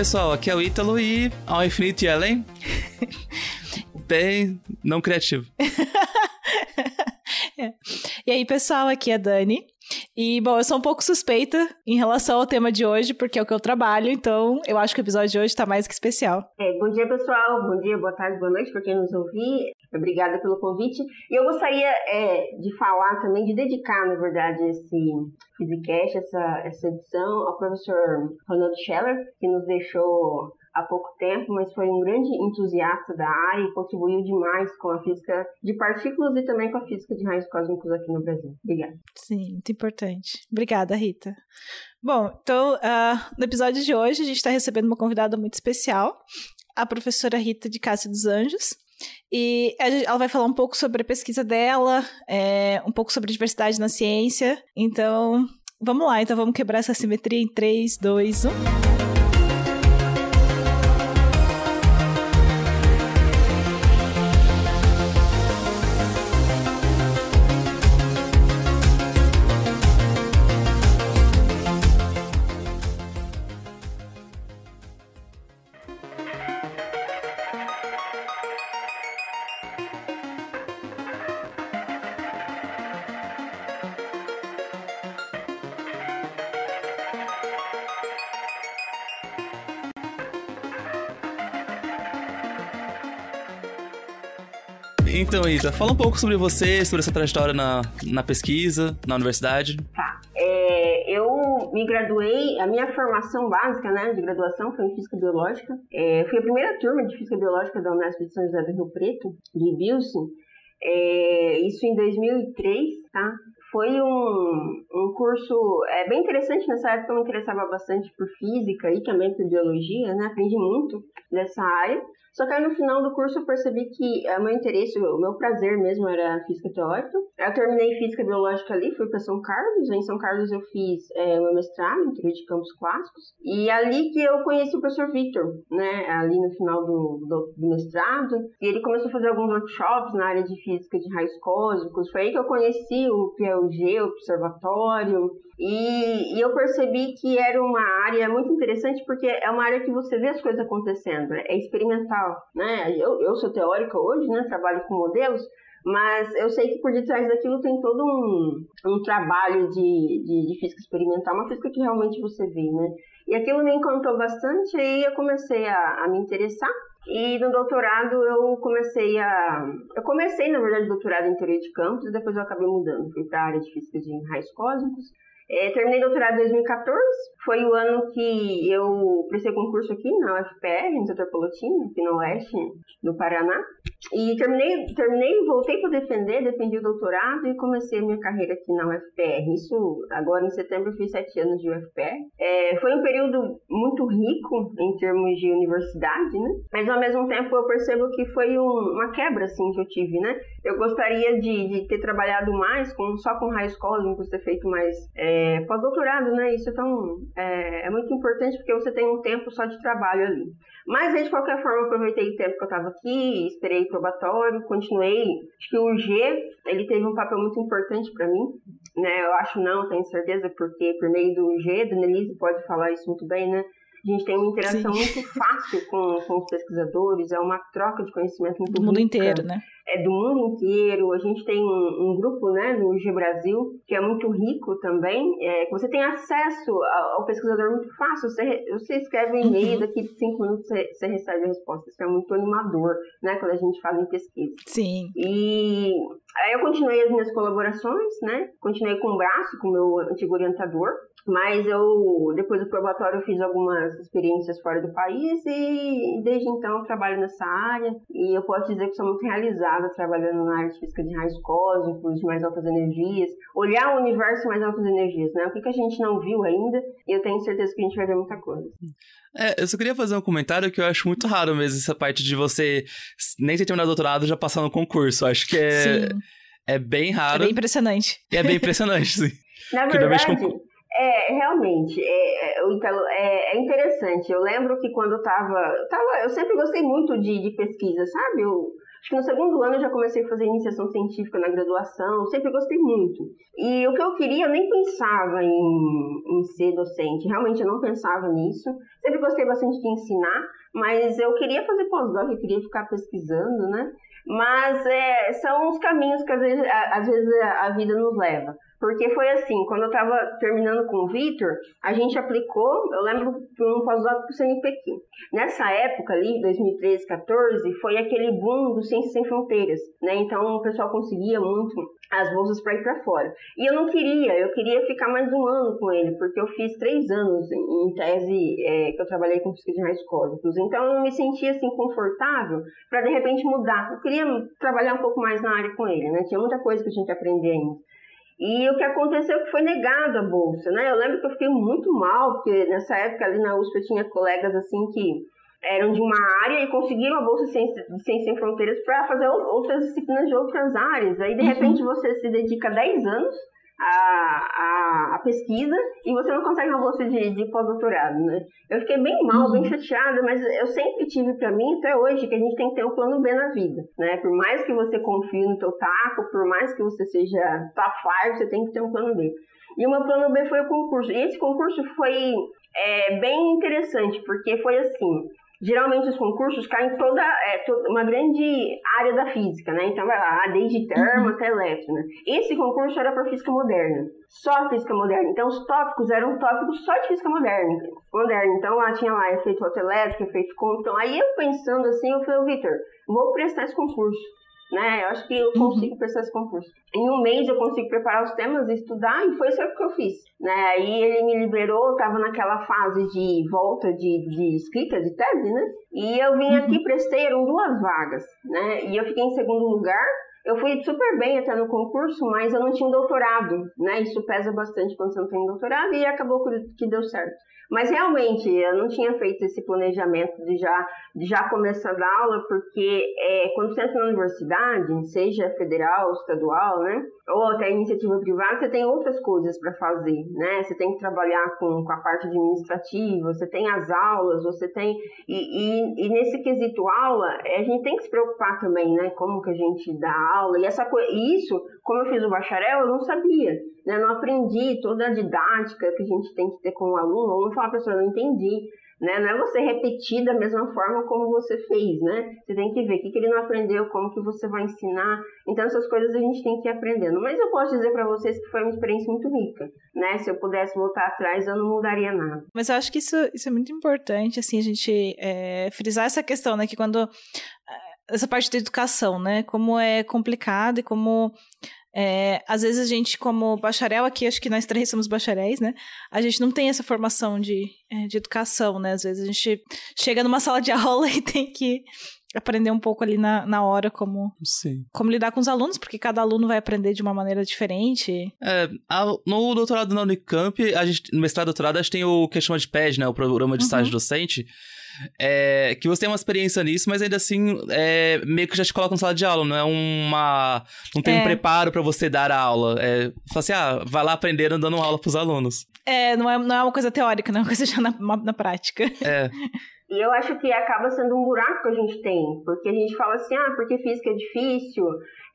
Pessoal, aqui é o Ítalo e ao infinito e além. Bem não criativo. é. E aí, pessoal, aqui é a Dani. E, bom, eu sou um pouco suspeita em relação ao tema de hoje, porque é o que eu trabalho, então eu acho que o episódio de hoje está mais que especial. É, bom dia, pessoal. Bom dia, boa tarde, boa noite para quem nos ouvir. Obrigada pelo convite. E eu gostaria é, de falar também, de dedicar, na verdade, esse Physicast, essa, essa edição, ao professor Ronald Scheller, que nos deixou há pouco tempo, mas foi um grande entusiasta da área e contribuiu demais com a física de partículas e também com a física de raios cósmicos aqui no Brasil. Obrigada. Sim, muito importante. Obrigada, Rita. Bom, então, uh, no episódio de hoje, a gente está recebendo uma convidada muito especial, a professora Rita de Cássia dos Anjos. E ela vai falar um pouco sobre a pesquisa dela, é, um pouco sobre diversidade na ciência. Então, vamos lá. Então, vamos quebrar essa simetria em 3, 2, 1. Então, Isa, fala um pouco sobre você, sobre essa trajetória na, na pesquisa, na universidade. Tá. É, eu me graduei, a minha formação básica né, de graduação foi em Física Biológica. É, fui a primeira turma de Física Biológica da Unesp de São José do Rio Preto, de Wilson. É, isso em 2003, tá? Foi um, um curso é, bem interessante. Nessa época eu me interessava bastante por física e também por biologia, né? Aprendi muito dessa área. Só que aí no final do curso eu percebi que o meu interesse, o meu prazer mesmo era física teórica. Eu terminei física biológica ali, fui para São Carlos. Em São Carlos eu fiz é, meu mestrado em teoria de campos clássicos. E ali que eu conheci o professor Victor, né? Ali no final do, do, do mestrado. E ele começou a fazer alguns workshops na área de física de raios cósmicos. Foi aí que eu conheci o PLG, o Observatório. E, e, eu percebi que era uma área muito interessante porque é uma área que você vê as coisas acontecendo, né? é experimental, né? Eu, eu sou teórica hoje, né? Trabalho com modelos, mas eu sei que por detrás daquilo tem todo um, um trabalho de, de, de, física experimental, uma física que realmente você vê, né? E aquilo me encantou bastante, aí eu comecei a, a me interessar. E no doutorado eu comecei a. Eu comecei, na verdade, doutorado em teoria de campos e depois eu acabei mudando. Fui para a área de física de raios cósmicos. É, terminei doutorado em 2014, foi o ano que eu prestei concurso aqui na UFPR, no setor Polotina, aqui no oeste do Paraná. E terminei, terminei, voltei para defender, defendi o doutorado e comecei minha carreira aqui na UFPR. Isso agora em setembro eu fiz sete anos de UFPR. É, foi um período muito rico em termos de universidade, né? Mas ao mesmo tempo eu percebo que foi um, uma quebra assim que eu tive, né? Eu gostaria de, de ter trabalhado mais com, só com raios cósmicos, ter feito mais é, pós-doutorado, né? Isso é, tão, é, é, muito importante porque você tem um tempo só de trabalho ali. Mas, de qualquer forma, aproveitei o tempo que eu estava aqui, esperei probatório, continuei. Acho que o G, ele teve um papel muito importante para mim, né? Eu acho não, tenho certeza, porque por meio do G, a Denise pode falar isso muito bem, né? A gente tem uma interação Sim. muito fácil com, com os pesquisadores, é uma troca de conhecimento muito Do mundo inteiro, né? É do mundo inteiro. A gente tem um, um grupo, né, no G Brasil, que é muito rico também. É, você tem acesso ao, pesquisador muito fácil. Você, você escreve um e-mail, uhum. daqui a cinco minutos você, você, recebe a resposta. Isso é muito animador, né, quando a gente fala em pesquisa. Sim. E aí eu continuei as minhas colaborações, né? Continuei com o braço, com o meu antigo orientador. Mas eu, depois do probatório, fiz algumas experiências fora do país e desde então eu trabalho nessa área e eu posso dizer que sou muito realizada trabalhando na área de física de raios cósmicos, de mais altas energias, olhar o universo de mais altas energias, né? O que, que a gente não viu ainda e eu tenho certeza que a gente vai ver muita coisa. É, eu só queria fazer um comentário que eu acho muito raro mesmo essa parte de você nem ter terminado o doutorado já passar no concurso. Eu acho que é, sim. é bem raro. É bem impressionante. É bem impressionante, sim. Na verdade, é, realmente, é, é, Italo, é, é, interessante. Eu lembro que quando eu tava, eu tava. Eu sempre gostei muito de, de pesquisa, sabe? Eu, acho que no segundo ano eu já comecei a fazer iniciação científica na graduação, sempre gostei muito. E o que eu queria, eu nem pensava em, em ser docente. Realmente eu não pensava nisso. Sempre gostei bastante de ensinar, mas eu queria fazer pós-doc, eu queria ficar pesquisando, né? Mas é, são os caminhos que às vezes, às vezes a vida nos leva. Porque foi assim, quando eu estava terminando com o Vitor, a gente aplicou, eu lembro, um pós-doc para o CNPq. Nessa época ali, 2013, 14, foi aquele boom do Ciências Sem Fronteiras, né? Então o pessoal conseguia muito as bolsas para ir para fora. E eu não queria, eu queria ficar mais um ano com ele, porque eu fiz três anos em tese é, que eu trabalhei com física de raios cósmicos. Então eu me sentia assim confortável para de repente mudar. Eu queria trabalhar um pouco mais na área com ele, né? Tinha muita coisa que a gente aprender ainda. E o que aconteceu é que foi negado a bolsa, né? Eu lembro que eu fiquei muito mal, porque nessa época ali na USP eu tinha colegas assim que eram de uma área e conseguiram a bolsa de Ciências Sem Fronteiras para fazer outras disciplinas de outras áreas. Aí, de uhum. repente, você se dedica 10 anos a, a, a, pesquisa e você não consegue uma bolsa de, de pós-doutorado, né? Eu fiquei bem mal, uhum. bem chateada, mas eu sempre tive para mim, até hoje, que a gente tem que ter um plano B na vida, né? Por mais que você confie no teu taco, por mais que você seja five, você tem que ter um plano B. E o meu plano B foi o concurso. E esse concurso foi é, bem interessante, porque foi assim, geralmente os concursos caem toda, é, toda uma grande área da física, né? Então vai lá, desde termo uhum. até elétron. Né? Esse concurso era para física moderna, só física moderna. Então os tópicos eram tópicos só de física moderna. moderna. Então lá tinha lá efeito fotoelétrico, efeito com. Então aí eu pensando assim, eu falei, Vitor, vou prestar esse concurso né? Eu acho que eu uhum. consigo uhum. prestar esse concurso. Em um mês eu consigo preparar os temas, estudar, e foi isso que eu fiz, né? Aí ele me liberou, eu tava naquela fase de volta de, de escrita, de tese, né? E eu vim aqui, uhum. prestei, eram duas vagas, né? E eu fiquei em segundo lugar, eu fui super bem até no concurso, mas eu não tinha doutorado, né? Isso pesa bastante quando você não tem doutorado e acabou que deu certo. Mas realmente, eu não tinha feito esse planejamento de já, de já começar a dar aula, porque é, quando você entra na universidade, seja federal, estadual, né? Ou até iniciativa privada, você tem outras coisas para fazer, né? Você tem que trabalhar com, com a parte administrativa, você tem as aulas, você tem. E, e, e nesse quesito aula, a gente tem que se preocupar também, né? Como que a gente dá aula. E essa coisa, isso, como eu fiz o bacharel, eu não sabia né? Não aprendi toda a didática que a gente tem que ter com o aluno. O aluno fala, professor, não entendi. Né? Não é você repetir da mesma forma como você fez, né? Você tem que ver o que, que ele não aprendeu, como que você vai ensinar. Então, essas coisas a gente tem que ir aprendendo. Mas eu posso dizer para vocês que foi uma experiência muito rica, né? Se eu pudesse voltar atrás, eu não mudaria nada. Mas eu acho que isso, isso é muito importante, assim, a gente é, frisar essa questão, né? Que quando... É, essa parte da educação, né? Como é complicado e como é, às vezes a gente, como bacharel aqui, acho que nós três somos bacharéis, né? A gente não tem essa formação de, é, de educação, né? Às vezes a gente chega numa sala de aula e tem que aprender um pouco ali na, na hora como, Sim. como lidar com os alunos, porque cada aluno vai aprender de uma maneira diferente. É, a, no doutorado na Unicamp, a gente, no mestrado e doutorado, a gente tem o que chama de PED, né? O Programa de Estágio uhum. Docente é, que você tem uma experiência nisso, mas ainda assim, é, meio que já te coloca na sala de aula, não é uma. Não tem é. um preparo para você dar a aula. É, fala assim, ah, vai lá aprender dando aula pros alunos. É, não é, não é uma coisa teórica, não é uma coisa já na, na prática. É. E eu acho que acaba sendo um buraco que a gente tem, porque a gente fala assim, ah, porque física é difícil.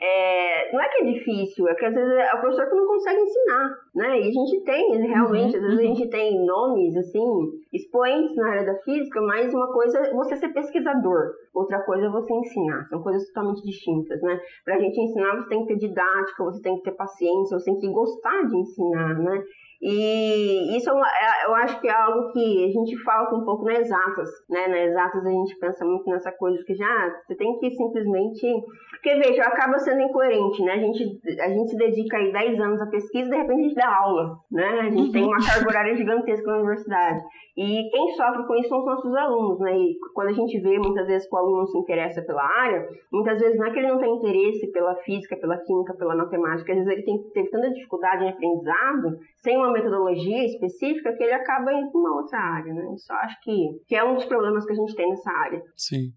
É... Não é que é difícil, é que às vezes é o professor que não consegue ensinar, né? E a gente tem, realmente, uhum, às vezes uhum. a gente tem nomes, assim, expoentes na área da física, mas uma coisa é você ser pesquisador, outra coisa é você ensinar. São coisas totalmente distintas, né? Pra gente ensinar, você tem que ter didática, você tem que ter paciência, você tem que gostar de ensinar, né? E isso é é, eu acho que é algo que a gente falta um pouco nas exatas, né? Nas exatas a gente pensa muito nessa coisa que já você tem que simplesmente. Porque veja, acaba sendo incoerente, né? A gente, a gente se dedica aí 10 anos à pesquisa e de repente a gente dá aula, né? A gente tem uma carga horária gigantesca na universidade. E quem sofre com isso são os nossos alunos, né? E quando a gente vê muitas vezes que o aluno se interessa pela área, muitas vezes não é que ele não tem interesse pela física, pela química, pela matemática, às vezes ele tem, teve tanta dificuldade em aprendizado, sem uma metodologia específica, que ele acaba indo para uma outra área, né? Isso eu acho que, que é um dos problemas que a gente tem nessa área. Sim.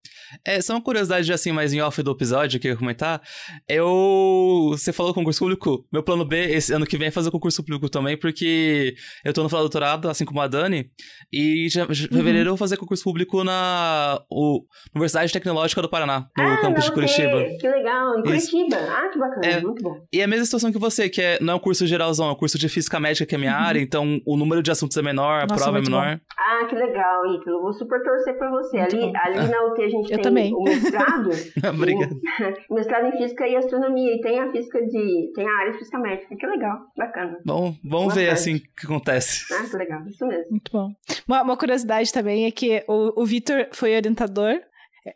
É, só uma curiosidade, assim, mais em off do episódio que eu ia comentar. Eu. Você falou concurso público. Meu plano B, esse ano que vem, é fazer concurso público também, porque eu tô no final do doutorado, assim como a Dani, e já, já, em uhum. fevereiro eu vou fazer concurso público na o, Universidade Tecnológica do Paraná, no ah, campus de Curitiba. Que legal, em Curitiba. Isso. Ah, que bacana, é, muito bom. E é a mesma situação que você, que é, não é um curso geralzão, é um curso de física médica, que é a minha uhum. área, então o número de assuntos é menor, a Nossa, prova é menor. Bom. Ah, que legal, Ítalo. Vou super torcer pra você. ali, ali na UT a gente eu tem também. o mestrado. Obrigado. mestrado em física e astronomia. E tem a física de. tem a área de física médica. Que legal, bacana. Bom, vamos ver assim o que acontece. Ah, que legal, isso mesmo. Muito bom. Uma, uma curiosidade também é que o, o Vitor foi orientador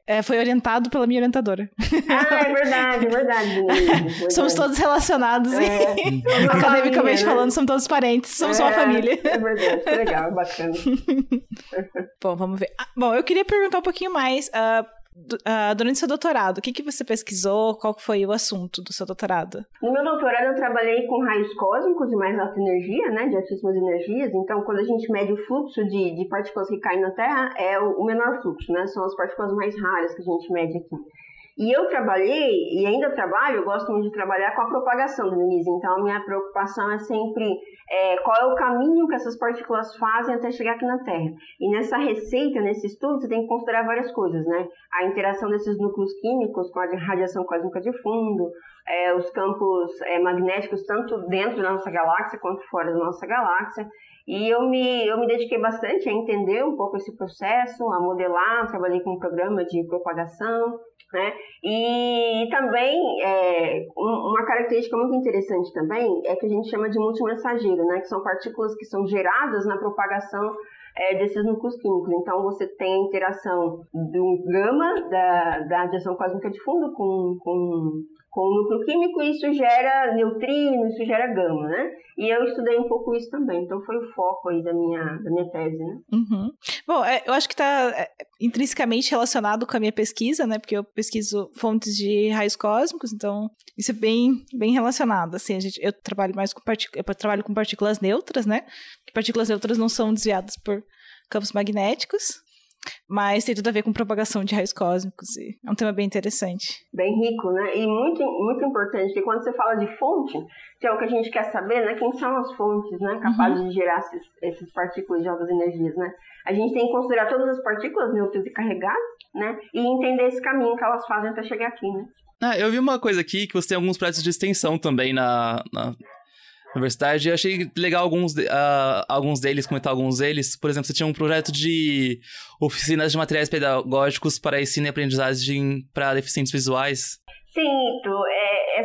é, foi orientado pela minha orientadora. Ah, é verdade, é verdade. verdade. Somos todos relacionados é, e, academicamente né? falando, somos todos parentes, somos é, uma família. É verdade, legal, bacana. bom, vamos ver. Ah, bom, eu queria perguntar um pouquinho mais. Uh, Uh, durante seu doutorado, o que, que você pesquisou? Qual foi o assunto do seu doutorado? No meu doutorado, eu trabalhei com raios cósmicos de mais alta energia, né, de altíssimas energias. Então, quando a gente mede o fluxo de, de partículas que caem na Terra, é o, o menor fluxo, né? São as partículas mais raras que a gente mede aqui. E eu trabalhei, e ainda trabalho, eu gosto muito de trabalhar com a propagação Denise. Então, a minha preocupação é sempre é, qual é o caminho que essas partículas fazem até chegar aqui na Terra. E nessa receita, nesse estudo, você tem que considerar várias coisas, né? A interação desses núcleos químicos com a radiação cósmica de fundo, é, os campos é, magnéticos, tanto dentro da nossa galáxia quanto fora da nossa galáxia. E eu me, eu me dediquei bastante a entender um pouco esse processo, a modelar, trabalhei com um programa de propagação, né? E, também, é, uma característica muito interessante também é que a gente chama de multimensageiro, né? Que são partículas que são geradas na propagação é, desses núcleos químicos. Então, você tem a interação do gama, da, da radiação cósmica de fundo, com, com com o núcleo químico e isso gera neutrino, isso gera gama, né? E eu estudei um pouco isso também, então foi o foco aí da minha, da minha tese, né? Uhum. Bom, é, eu acho que está é, intrinsecamente relacionado com a minha pesquisa, né? Porque eu pesquiso fontes de raios cósmicos, então isso é bem, bem relacionado. Assim, a gente, eu trabalho mais com partículas, eu trabalho com partículas neutras, né? Partículas neutras não são desviadas por campos magnéticos. Mas tem tudo a ver com propagação de raios cósmicos e é um tema bem interessante. Bem rico, né? E muito, muito importante, porque quando você fala de fonte, que é o que a gente quer saber, né? Quem são as fontes, né? Capazes uhum. de gerar esses, esses partículas de altas energias, né? A gente tem que considerar todas as partículas neutras e carregadas, né? E entender esse caminho que elas fazem até chegar aqui, né? Ah, eu vi uma coisa aqui que você tem alguns projetos de extensão também na, na, universidade. Eu achei legal alguns, uh, alguns deles, comentar alguns deles. Por exemplo, você tinha um projeto de oficinas de materiais pedagógicos para ensino e aprendizagem para deficientes visuais. Sim, é,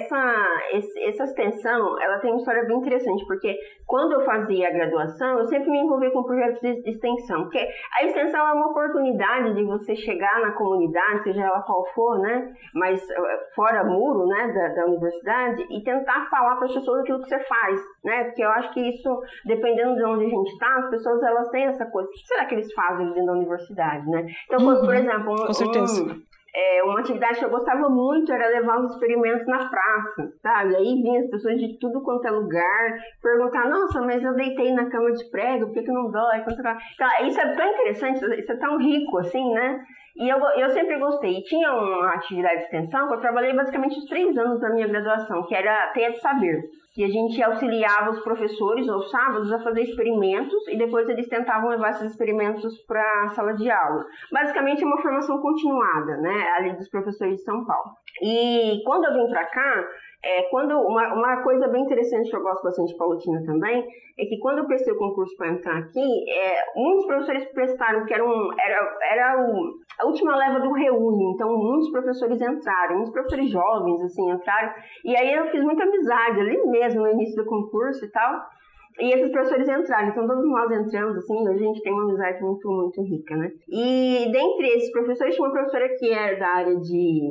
essa, essa extensão, ela tem uma história bem interessante, porque quando eu fazia a graduação, eu sempre me envolvi com projetos de extensão, porque a extensão é uma oportunidade de você chegar na comunidade, seja ela qual for, né, mas eh, fora muro, né, da, da universidade, e tentar falar para as pessoas aquilo que você faz, né, porque eu acho que isso, dependendo de onde a gente está, as pessoas, elas têm essa coisa, o que será que eles fazem dentro da universidade, né? Então, uhum, por exemplo, um, com certeza. Um, é, uma atividade que eu gostava muito era levar os experimentos na praça, sabe? Aí vinha as pessoas de tudo quanto é lugar perguntar: nossa, mas eu deitei na cama de prego, por que, que não dói? Então, isso é tão interessante, isso é tão rico, assim, né? E eu, eu sempre gostei. E tinha uma atividade de extensão que eu trabalhei basicamente os três anos da minha graduação, que era Teia de Saber. E a gente auxiliava os professores aos sábados a fazer experimentos e depois eles tentavam levar esses experimentos para a sala de aula. Basicamente é uma formação continuada, né, ali dos professores de São Paulo. E quando eu vim para cá, é, quando uma, uma coisa bem interessante que eu gosto bastante de Palotina também é que quando eu prestei o concurso para entrar aqui, é, muitos professores prestaram que era, um, era, era o, a última leva do reúne, então muitos professores entraram, muitos professores jovens assim entraram e aí eu fiz muita amizade ali mesmo no início do concurso e tal. E esses professores entraram, então todos nós entramos, assim, hoje a gente tem uma amizade muito, muito rica, né? E dentre esses professores, tinha uma professora que era é da área de,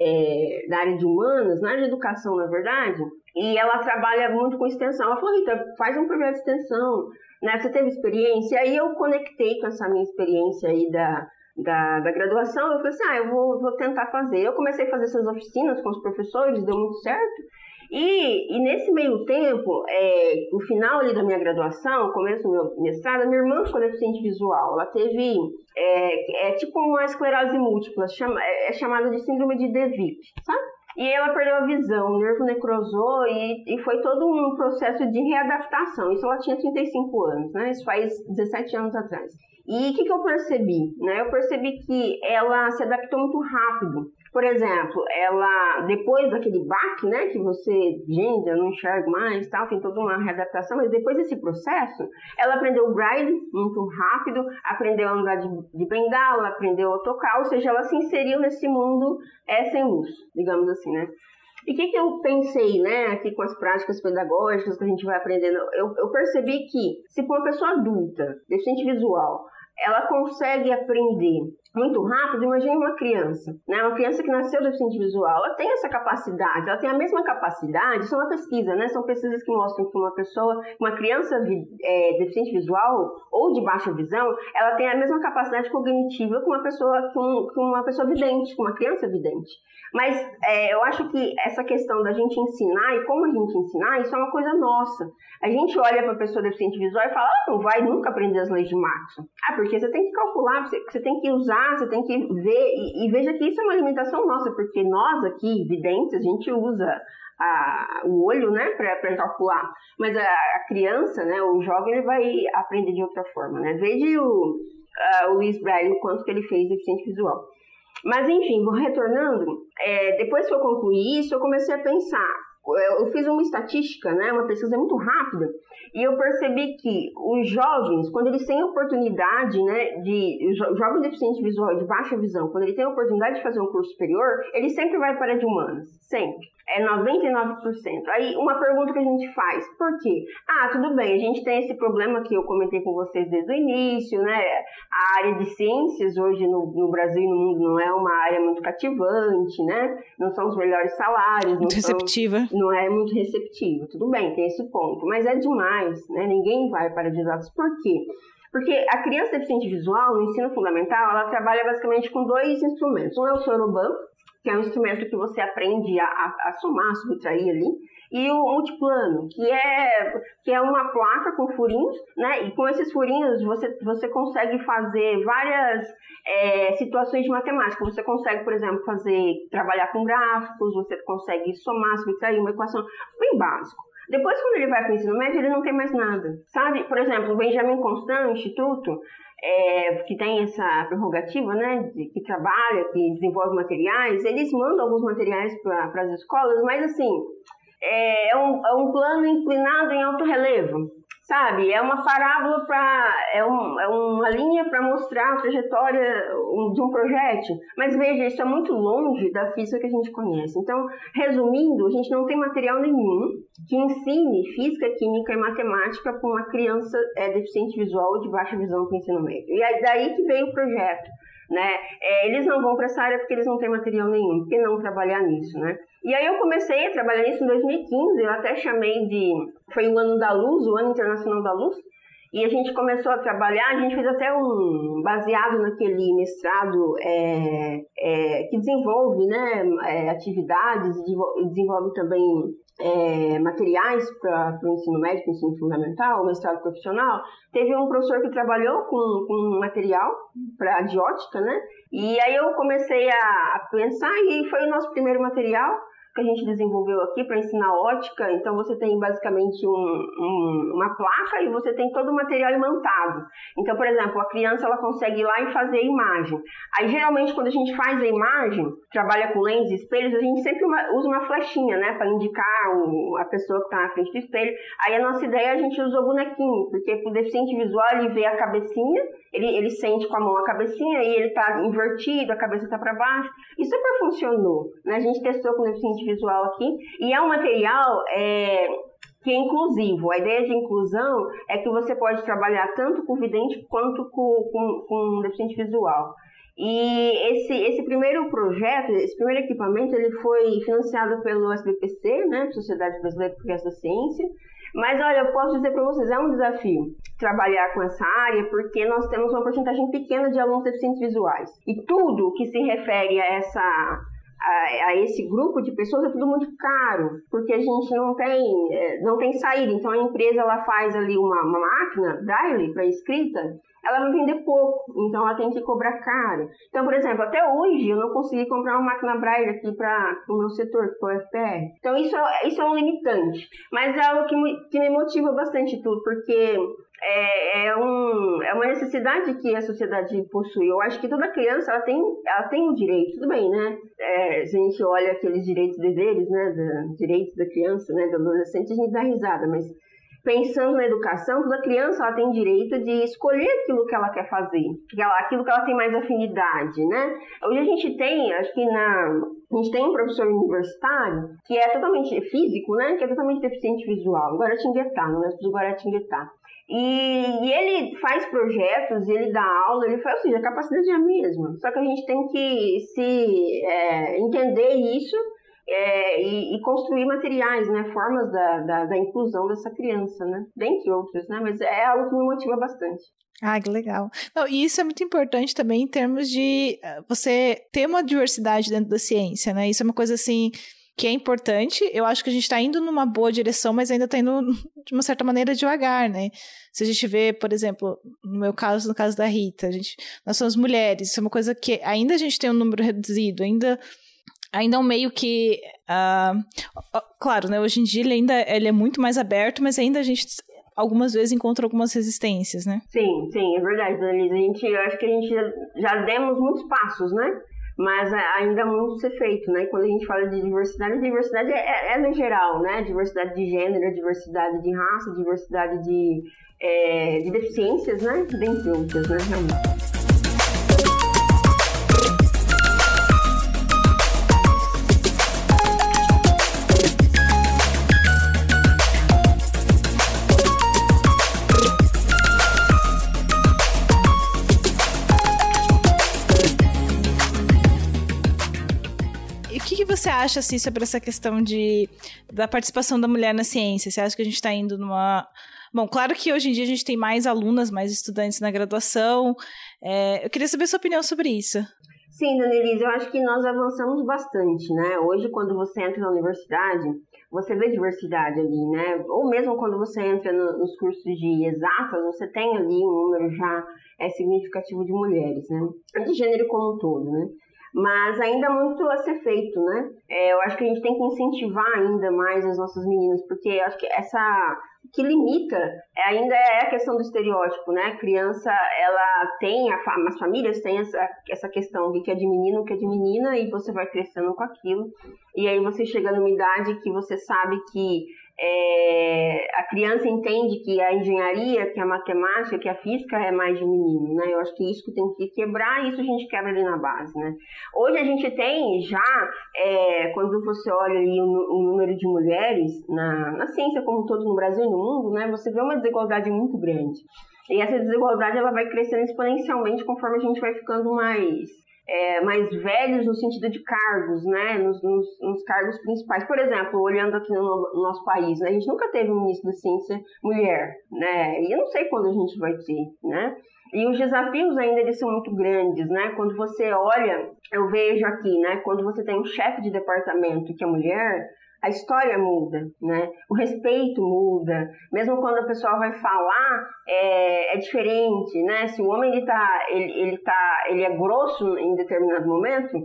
é, da área de humanas, na área de educação, na verdade, e ela trabalha muito com extensão. Ela falou, Rita, faz um projeto de extensão, né? Você teve experiência? E aí eu conectei com essa minha experiência aí da, da, da graduação, eu falei assim, ah, eu vou, vou tentar fazer. Eu comecei a fazer essas oficinas com os professores, deu muito certo, E, e nesse meio tempo, é, no final ali da minha graduação, começo do meu mestrado, minha irmã ficou deficiente visual. Ela teve, é, é tipo uma esclerose múltipla, chama, é, é chamada de síndrome de DeVip, sabe? E ela perdeu a visão, o nervo necrosou e, e foi todo um processo de readaptação. Isso ela tinha 35 anos, né? Isso faz 17 anos atrás. E o que, que eu percebi? Né? Eu percebi que ela se adaptou muito rápido por exemplo, ela, depois daquele baque, né, que você, gente, eu não enxergo mais, tal, tem toda uma readaptação, mas depois desse processo, ela aprendeu o braille muito rápido, aprendeu a andar de, de bengala, aprendeu a tocar, ou seja, ela se inseriu nesse mundo é, sem luz, digamos assim, né. E o que, que eu pensei, né, aqui com as práticas pedagógicas que a gente vai aprendendo? Eu, eu percebi que, se for uma pessoa adulta, deficiente visual, ela consegue aprender muito rápido, imagine uma criança, né? Uma criança que nasceu deficiente visual, ela tem essa capacidade, ela tem a mesma capacidade, isso é uma pesquisa, né? São pesquisas que mostram que uma pessoa, uma criança é, deficiente visual ou de baixa visão, ela tem a mesma capacidade cognitiva que uma pessoa, que, um, uma pessoa vidente, que uma criança vidente. Mas é, eu acho que essa questão da gente ensinar e como a gente ensinar, isso é uma coisa nossa. A gente olha para a pessoa deficiente visual e fala, ah, não vai nunca aprender as leis de Maxwell. Ah, porque você tem que calcular, você tem que usar, você tem que ver. E, e, veja que isso é uma limitação nossa, porque nós aqui, videntes, a gente usa a, o olho, né, para calcular. Mas a, a, criança, né, o jovem, ele vai aprender de outra forma, né. Veja o, o Luiz Braille, o quanto que ele fez deficiente visual. Mas enfim, vou retornando. É, depois que eu concluí isso, eu comecei a pensar. Eu fiz uma estatística, né, uma pesquisa muito rápida, e eu percebi que os jovens, quando eles têm oportunidade, né, de jovem deficiente visual de baixa visão, quando ele tem a oportunidade de fazer um curso superior, ele sempre vai para de humanas, sempre é 99%. Aí, uma pergunta que a gente faz, por quê? Ah, tudo bem, a gente tem esse problema que eu comentei com vocês desde o início, né? A área de ciências hoje no, no Brasil e no mundo não é uma área muito cativante, né? Não são os melhores salários. Muito receptiva. São, não é muito receptiva, tudo bem, tem esse ponto. Mas é demais, né? Ninguém vai para de exatos. Por quê? Porque a criança deficiente visual, no ensino fundamental, ela trabalha basicamente com dois instrumentos. Um é o soroban, que é um instrumento que você aprende a, a, a somar, subtrair ali, e o multiplano, que é, que é uma placa com furinhos, né? E com esses furinhos você, você consegue fazer várias é, situações de matemática. Você consegue, por exemplo, fazer trabalhar com gráficos, você consegue somar, subtrair uma equação bem básico. Depois, quando ele vai para o ensino médio, ele não tem mais nada, sabe? Por exemplo, o Benjamin Constant Instituto, é, que tem essa prerrogativa, né, de, que trabalha, que desenvolve materiais, eles mandam alguns materiais para as escolas, mas assim, é, é, um, é um plano inclinado em alto relevo sabe? É uma parábola para é, um, é uma linha para mostrar a trajetória de um projétil. Mas veja, isso é muito longe da física que a gente conhece. Então, resumindo, a gente não tem material nenhum que ensine física, química e matemática para uma criança é, deficiente visual ou de baixa visão para o ensino médio. E é daí que veio o projeto né? É, eles não vão para essa área porque eles não têm material nenhum, porque não trabalhar nisso, né? E aí eu comecei a trabalhar nisso em 2015, eu até chamei de... Foi o ano da luz, o ano internacional da luz, e a gente começou a trabalhar, a gente fez até um baseado naquele mestrado é, é, que desenvolve né, é, atividades, desenvolve também é, materiais para o ensino médio, ensino fundamental, mestrado profissional. Teve um professor que trabalhou com, com material para diótica, né? E aí eu comecei a pensar e foi o nosso primeiro material que a gente desenvolveu aqui para ensinar ótica. Então você tem basicamente um, um, uma placa e você tem todo o material imantado. Então, por exemplo, a criança ela consegue ir lá e fazer a imagem. Aí geralmente quando a gente faz a imagem, trabalha com lentes espelhos, a gente sempre uma, usa uma flechinha, né, para indicar o, a pessoa que está na frente do espelho. Aí a nossa ideia é a gente usa o bonequinho, porque o deficiente visual ele vê a cabecinha, ele, ele sente com a mão a cabecinha e ele está invertido, a cabeça está para baixo. E super funcionou. Né? A gente testou com o deficiente visual aqui. E é um material é, que é inclusivo. A ideia de inclusão é que você pode trabalhar tanto com vidente quanto com, com, com deficiente visual. E esse, esse primeiro projeto, esse primeiro equipamento, ele foi financiado pelo SBPC, né, Sociedade Brasileira de Progresso da Ciência, mas olha, eu posso dizer para vocês, é um desafio trabalhar com essa área, porque nós temos uma porcentagem pequena de alunos deficientes visuais. E tudo que se refere a essa a, a, esse grupo de pessoas é tudo muito caro, porque a gente não tem, é, não tem saída. Então a empresa ela faz ali uma, uma máquina braille para escrita, ela vai vender pouco, então ela tem que cobrar caro. Então, por exemplo, até hoje eu não consegui comprar uma máquina braille aqui para o meu setor, que é o FPR. Então isso, é, isso é um limitante, mas é algo que que me motiva bastante tudo, porque é, é, um, é uma necessidade que a sociedade possui. Eu acho que toda criança ela tem, ela tem um direito, tudo bem, né? É, a gente olha aqueles direitos e deveres, né? Da, direitos da criança, né? Do adolescente, a gente dá risada, mas pensando na educação, toda criança ela tem direito de escolher aquilo que ela quer fazer, aquilo que ela tem mais afinidade, né? Hoje a gente tem, acho que na a gente tem um professor universitário que é totalmente físico, né? Que é totalmente deficiente visual, Guaratinguetá, no mesmo de Guaratinguetá. E, e, ele faz projetos, ele dá aula, ele faz, ou seja, a capacidade é a mesma. Só que a gente tem que se é, entender isso é, e, e, construir materiais, né, formas da, da, da, inclusão dessa criança, né, dentre outras, né, mas é algo que me motiva bastante. Ah, que legal. Não, e isso é muito importante também em termos de eh, você ter uma diversidade dentro da ciência, né, isso é uma coisa assim que é importante. Eu acho que a gente está indo numa boa direção, mas ainda está indo de uma certa maneira devagar, né? Se a gente vê, por exemplo, no meu caso, no caso da Rita, a gente, nós somos mulheres, isso é uma coisa que ainda a gente tem um número reduzido, ainda ainda é um meio que uh, claro, né? Hoje em dia ele ainda ele é muito mais aberto, mas ainda a gente algumas vezes encontra algumas resistências, né? Sim, sim, é verdade, Danilisa. A gente, eu acho que a gente já, já demos muitos passos, né? Mas ainda há muito ser feito, né? Quando a gente fala de diversidade, diversidade é, é, é no geral, né? Diversidade de gênero, diversidade de raça, diversidade de, é, de deficiências, né? Dentre outras, né? Realmente. Você acha assim sobre essa questão de da participação da mulher na ciência? Você acha que a gente está indo numa Bom, claro que hoje em dia a gente tem mais alunas, mais estudantes na graduação. É, eu queria saber sua opinião sobre isso. Sim, Dona eu acho que nós avançamos bastante, né? Hoje, quando você entra na universidade, você vê diversidade ali, né? Ou mesmo quando você entra no, nos cursos de exatas, você tem ali um número já é, significativo de mulheres, né? De gênero como um todo, né? Mas ainda muito a ser feito, né? É, eu acho que a gente tem que incentivar ainda mais as nossas meninas, porque eu acho que essa que limita é, ainda é a questão do estereótipo, né? A criança, ela tem, a, as famílias têm essa, essa questão de que é de menino, que é de menina, e você vai crescendo com aquilo. E aí você chega numa idade que você sabe que é, a criança entende que a engenharia, que a matemática, que a física é mais de menino, né? Eu acho que isso que tem que quebrar, isso a gente quebra ali na base, né? Hoje a gente tem já, é, quando você olha ali o, o, número de mulheres na, na ciência como um todo no Brasil e no mundo, né? Você vê uma desigualdade muito grande. E essa desigualdade ela vai crescendo exponencialmente conforme a gente vai ficando mais é, mais velhos no sentido de cargos, né, nos, nos, nos, cargos principais. Por exemplo, olhando aqui no, no, nosso país, né, a gente nunca teve um ministro da ciência mulher, né, e eu não sei quando a gente vai ter, né. E os desafios ainda eles são muito grandes, né? Quando você olha, eu vejo aqui, né? Quando você tem um chefe de departamento que é mulher, a história muda, né? O respeito muda. Mesmo quando a pessoa vai falar, é, é diferente, né? Se o homem ele tá, ele, ele tá, ele é grosso em determinado momento,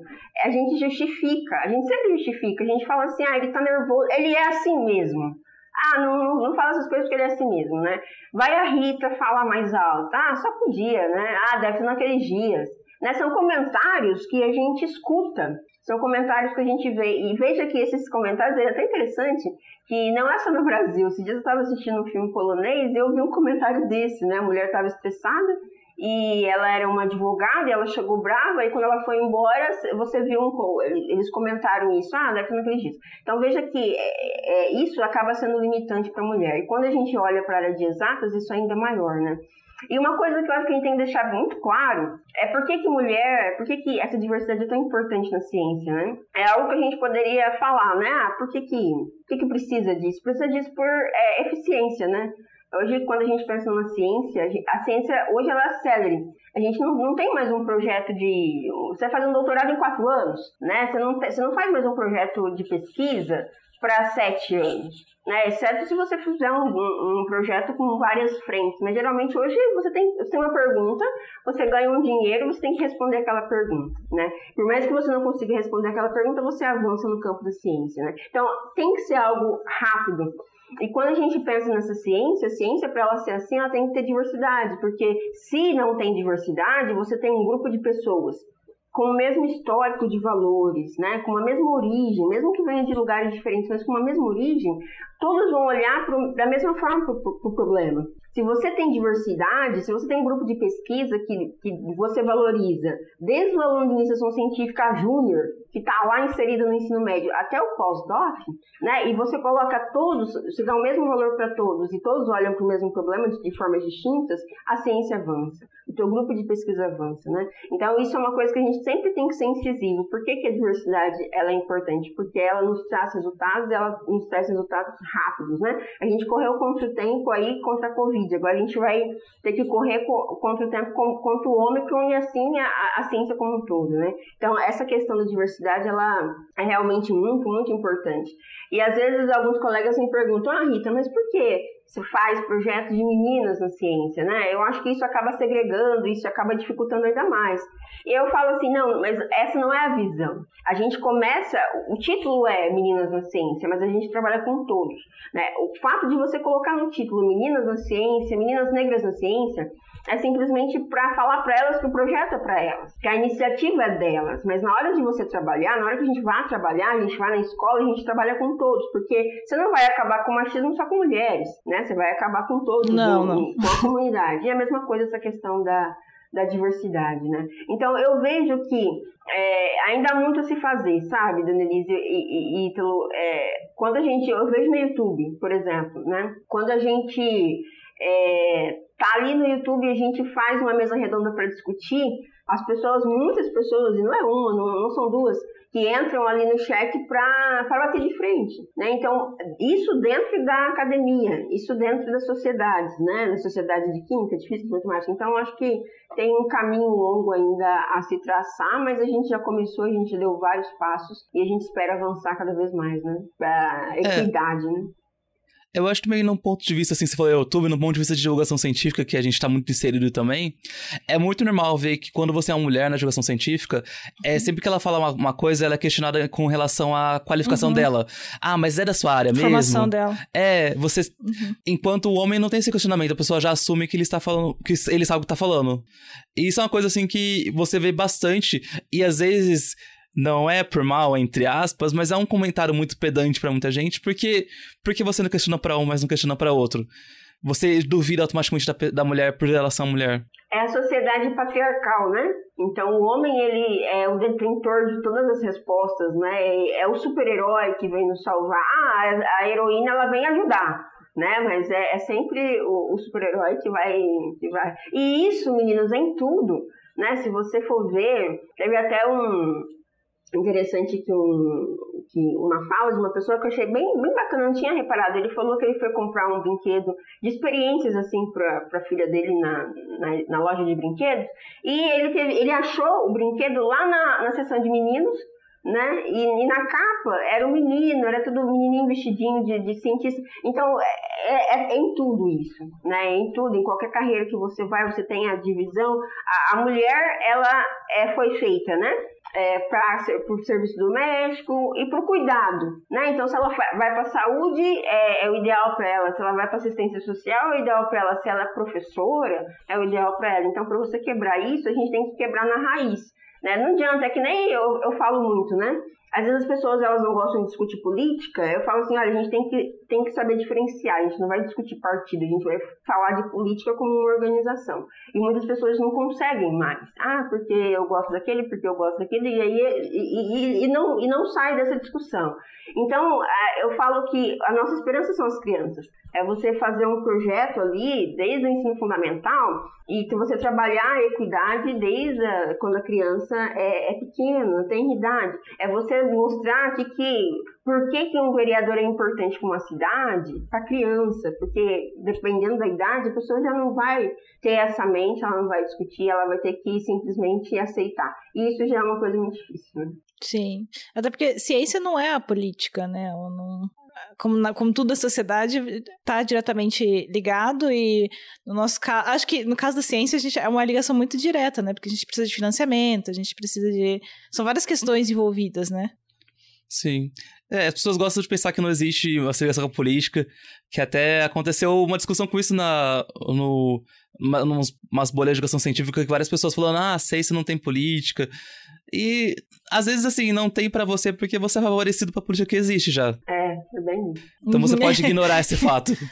a gente justifica. A gente sempre justifica. A gente fala assim, ah, ele tá nervoso. Ele é assim mesmo. Ah, não, não fala essas coisas porque ele é assim mesmo, né? Vai a Rita falar mais alto. Ah, só podia, né? Ah, deve ser naqueles dias. Né? São comentários que a gente escuta. São comentários que a gente vê. E veja que esses comentários é até interessante, que não é só no Brasil. Esse dia eu estava assistindo um filme polonês e eu vi um comentário desse, né? A mulher estava estressada e ela era uma advogada e ela chegou brava e quando ela foi embora, você viu um eles comentaram isso, ah, ser naquele dia. Então veja que é, é, isso acaba sendo limitante para a mulher. E quando a gente olha para a área de exatas, isso é ainda maior, né? E uma coisa que eu acho que a gente tem que deixar muito claro é por que, que mulher, por que, que essa diversidade é tão importante na ciência, né? É algo que a gente poderia falar, né? Ah, por que que, que, que precisa disso? Precisa disso por é, eficiência, né? Hoje, quando a gente pensa na ciência, a ciência hoje ela é célere. A gente não, não tem mais um projeto de. Você faz um doutorado em quatro anos, né? Você não, você não faz mais um projeto de pesquisa para sete anos, né? Exceto se você fizer um, um, projeto com várias frentes. Mas geralmente hoje você tem, você tem uma pergunta, você ganha um dinheiro, você tem que responder aquela pergunta, né? Por mais que você não consiga responder aquela pergunta, você avança no campo da ciência, né? Então tem que ser algo rápido. E quando a gente pensa nessa ciência, a ciência, para ela ser assim, ela tem que ter diversidade, porque se não tem diversidade, você tem um grupo de pessoas com o mesmo histórico de valores, né, com a mesma origem, mesmo que venha de lugares diferentes, mas com a mesma origem, todos vão olhar pro, da mesma forma para o pro problema. Se você tem diversidade, se você tem um grupo de pesquisa que, que você valoriza, desde o aluno de iniciação científica júnior, que está lá inserido no ensino médio, até o pós-doc, né, e você coloca todos, você dá o mesmo valor para todos, e todos olham para o mesmo problema de, de, formas distintas, a ciência avança, o teu grupo de pesquisa avança, né? Então, isso é uma coisa que a gente sempre tem que ser incisivo. Por que, que a diversidade ela é importante? Porque ela nos traz resultados, ela nos traz resultados rápidos, né? A gente correu contra o tempo aí, contra a Covid. Agora a gente vai ter que correr contra o tempo contra o Ômicron e assim a, a, ciência como um todo, né? Então essa questão da diversidade ela é realmente muito, muito importante. E às vezes alguns colegas me perguntam, ah Rita, mas por que você faz projetos de meninas na ciência, né? Eu acho que isso acaba segregando, isso acaba dificultando ainda mais. E eu falo assim, não, mas essa não é a visão. A gente começa, o título é Meninas na Ciência, mas a gente trabalha com todos, né? O fato de você colocar no título Meninas na Ciência, Meninas Negras na Ciência, é simplesmente para falar para elas que o projeto é para elas, que a iniciativa é delas. Mas na hora de você trabalhar, na hora que a gente vai trabalhar, a gente vai na escola, a gente trabalha com todos, porque você não vai acabar com o machismo só com mulheres, né? Você vai acabar com todos, não, não. com a comunidade. E a mesma coisa essa questão da, da diversidade, né? Então eu vejo que é, ainda há muito a se fazer, sabe, Danelise e, Ítalo? É, quando a gente, eu vejo no YouTube, por exemplo, né? Quando a gente é, tá ali no YouTube e a gente faz uma mesa redonda para discutir, as pessoas, muitas pessoas, e não é uma, não, não são duas, que entram ali no chat para bater de frente, né? Então, isso dentro da academia, isso dentro das sociedades, né? Na sociedade de química, de física e matemática. Então, acho que tem um caminho longo ainda a se traçar, mas a gente já começou, a gente deu vários passos e a gente espera avançar cada vez mais, né? Pra equidade, é. né? Eu acho também num ponto de vista, assim, você falou YouTube, num ponto de vista de divulgação científica, que a gente tá muito inserido também, é muito normal ver que quando você é uma mulher na divulgação científica, é uhum. sempre que ela fala uma, uma, coisa, ela é questionada com relação à qualificação uhum. dela. Ah, mas é da sua área mesmo? Formação dela. É, você... Uhum. Enquanto o homem não tem esse questionamento, a pessoa já assume que ele está falando, que ele sabe o que tá falando. E isso é uma coisa, assim, que você vê bastante, e às vezes não é por mal, entre aspas, mas é um comentário muito pedante para muita gente, porque porque você não questiona para um, mas não questiona para outro. Você duvida automaticamente da, da mulher por relação à mulher. É a sociedade patriarcal, né? Então o homem ele é o detentor de todas as respostas, né? É o super-herói que vem nos salvar. Ah, a heroína ela vem ajudar né? Mas é, é sempre o, o super-herói que vai, que vai. E isso, meninos, é em tudo, né? Se você for ver, teve até um, interessante que, um, que uma fala de uma pessoa que eu achei bem, bem bacana, não tinha reparado. Ele falou que ele foi comprar um brinquedo de experiências assim para a filha dele na, na, na, loja de brinquedos e ele, teve, ele achou o brinquedo lá na, na seção de meninos. Né? E, e, na capa era um menino, era tudo menininho vestidinho de, de cientista. Então é, é, é, em tudo isso, né? É em tudo, em qualquer carreira que você vai, você tem a divisão. A, a mulher, ela é, foi feita, né? É, para o serviço doméstico e para o cuidado, né? Então, se ela vai para a saúde, é, é, o ideal para ela. Se ela vai para assistência social, é o ideal para ela. Se ela é professora, é o ideal para ela. Então, para você quebrar isso, a gente tem que quebrar na raiz. Né? Não adianta, é que nem eu, eu falo muito, né? Às vezes as pessoas elas não gostam de discutir política. Eu falo assim, olha, a gente tem que, tem que saber diferenciar. A gente não vai discutir partido, a gente vai falar de política como uma organização. E muitas pessoas não conseguem mais. Ah, porque eu gosto daquele, porque eu gosto daquele, e aí e, e, e não, e não sai dessa discussão. Então, eu falo que a nossa esperança são as crianças. É você fazer um projeto ali, desde o ensino fundamental, e você trabalhar a equidade desde a, quando a criança é, é pequena, tem idade. É você mostrar que, que Por que, que um vereador é importante para uma cidade? Para criança, porque dependendo da idade, a pessoa já não vai ter essa mente, ela não vai discutir, ela vai ter que simplesmente aceitar. E isso já é uma coisa muito difícil, né? Sim. Até porque ciência não é a política, né? Não, como, na, como tudo a sociedade está diretamente ligado e no nosso caso, acho que no caso da ciência a gente é uma ligação muito direta, né? Porque a gente precisa de financiamento, a gente precisa de são várias questões envolvidas, né? Sim. É, as pessoas gostam de pensar que não existe uma segregação política, que até aconteceu uma discussão com isso na, no, uma, umas bolhas de educação científica que várias pessoas falando, ah, ciência não tem política. E às vezes, assim, não tem para você porque você é favorecido pra política que existe já. É, é bem isso. Então você pode ignorar esse fato.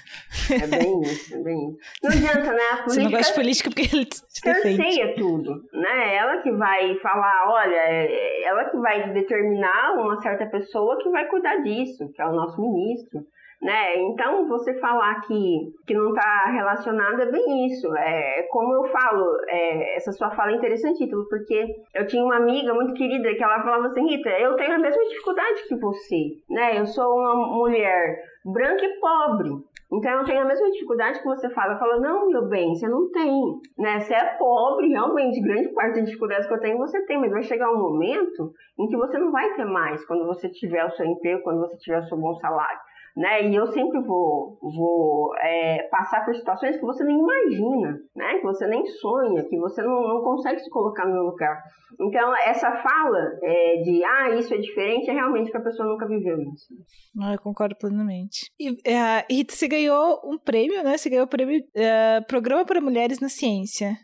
É bem isso, é bem isso. Não adianta, né? A política você não gosta de política porque ele te cerceia tudo, né? Ela que vai falar, olha, é, ela que vai determinar uma certa pessoa que vai cuidar disso, que é o nosso ministro né? Então, você falar que, que não está relacionado é bem isso. É como eu falo, é, essa sua fala é interessante, porque eu tinha uma amiga muito querida que ela falava assim, Rita, eu tenho a mesma dificuldade que você, né? Eu sou uma mulher branca e pobre. Então eu tenho a mesma dificuldade que você fala. Eu falo, não, meu bem, você não tem. Né? Você é pobre, realmente, grande parte das dificuldades que eu tenho você tem, mas vai chegar um momento em que você não vai ter mais quando você tiver o seu emprego, quando você tiver o seu bom salário né? E eu sempre vou, vou é, passar por situações que você nem imagina, né? Que você nem sonha, que você não, não consegue se colocar no meu lugar. Então, essa fala é, de, ah, isso é diferente, é realmente que a pessoa nunca viveu isso. Ah, eu concordo plenamente. E, é, Rita, você ganhou um prêmio, né? Você ganhou o prêmio é, Programa para Mulheres na Ciência.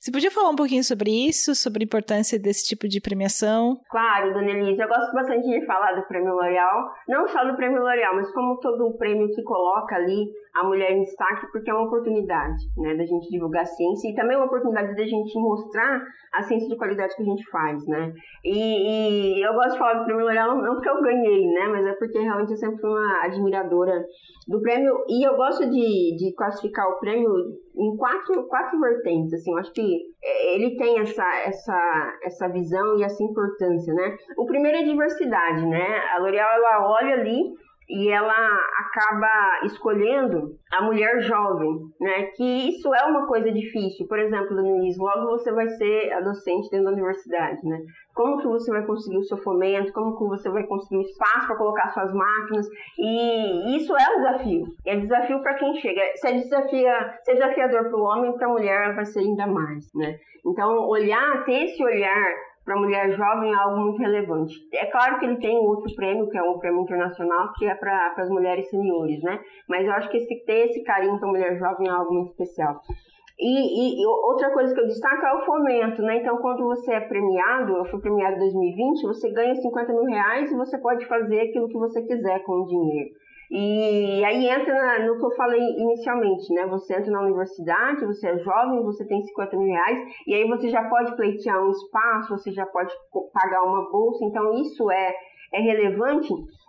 Você podia falar um pouquinho sobre isso, sobre a importância desse tipo de premiação? Claro, Dona Elisa, eu gosto bastante de falar do Prêmio L'Oréal, não só do Prêmio L'Oréal, mas como todo o prêmio que coloca ali a mulher em destaque, porque é uma oportunidade, né, da gente divulgar a ciência e também uma oportunidade da gente mostrar a ciência de qualidade que a gente faz, né. E, e eu gosto de falar do Prêmio L'Oréal não porque eu ganhei, né, mas é porque realmente eu sempre fui uma admiradora do prêmio e eu gosto de, de classificar o prêmio em quatro, quatro vertentes, assim, eu acho que é, ele tem essa, essa, essa visão e essa importância, né? O primeiro é diversidade, né? A L'Oréal, ela olha ali e ela acaba escolhendo a mulher jovem, né? Que isso é uma coisa difícil. Por exemplo, Denise, logo você vai ser a docente dentro da universidade, né? Como que você vai conseguir o seu fomento? Como que você vai conseguir espaço para colocar suas máquinas? E isso é um desafio. É desafio para quem chega. Se é, desafia, se é desafiador para o homem, para a mulher vai ser ainda mais, né? Então, olhar, ter esse olhar para mulher jovem é algo muito relevante. É claro que ele tem outro prêmio, que é um prêmio internacional, que é para as mulheres seniores, né? Mas eu acho que esse, ter esse carinho para mulher jovem é algo muito especial. E, e, outra coisa que eu destaco é o fomento, né? Então, quando você é premiado, eu fui premiado em 2020, você ganha 50 mil reais e você pode fazer aquilo que você quiser com o dinheiro. E aí entra no que eu falei inicialmente, né? Você entra na universidade, você é jovem, você tem 50 mil reais, e aí você já pode pleitear um espaço, você já pode pagar uma bolsa, então isso é, é relevante.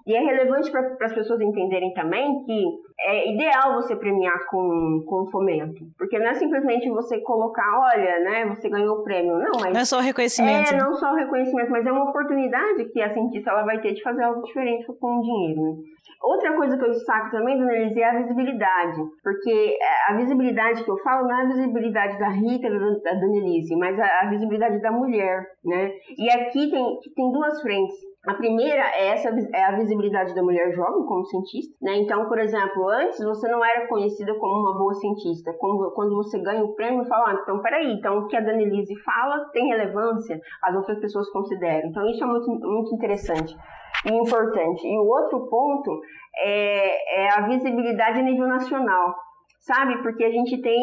E é relevante para as pessoas entenderem também que é ideal você premiar com, com fomento. Porque não é simplesmente você colocar, olha, né, você ganhou o prêmio. Não, mas. Não é só o reconhecimento. É, não só o reconhecimento, mas é uma oportunidade que a cientista ela vai ter de fazer algo diferente com o dinheiro. Né? Outra coisa que eu destaco também, dona Elise, é a visibilidade. Porque a visibilidade que eu falo não é a visibilidade da Rita, da Dona Elise, mas a, a visibilidade da mulher, né? E aqui tem, tem duas frentes. A primeira é essa é a visibilidade da mulher jovem como cientista, né? Então, por exemplo, antes você não era conhecida como uma boa cientista. Quando, quando você ganha o prêmio, fala, ah, então peraí, então o que a Danelise fala tem relevância, as outras pessoas consideram. Então isso é muito, muito interessante e importante. E o outro ponto é, é a visibilidade a nível nacional, sabe? Porque a gente tem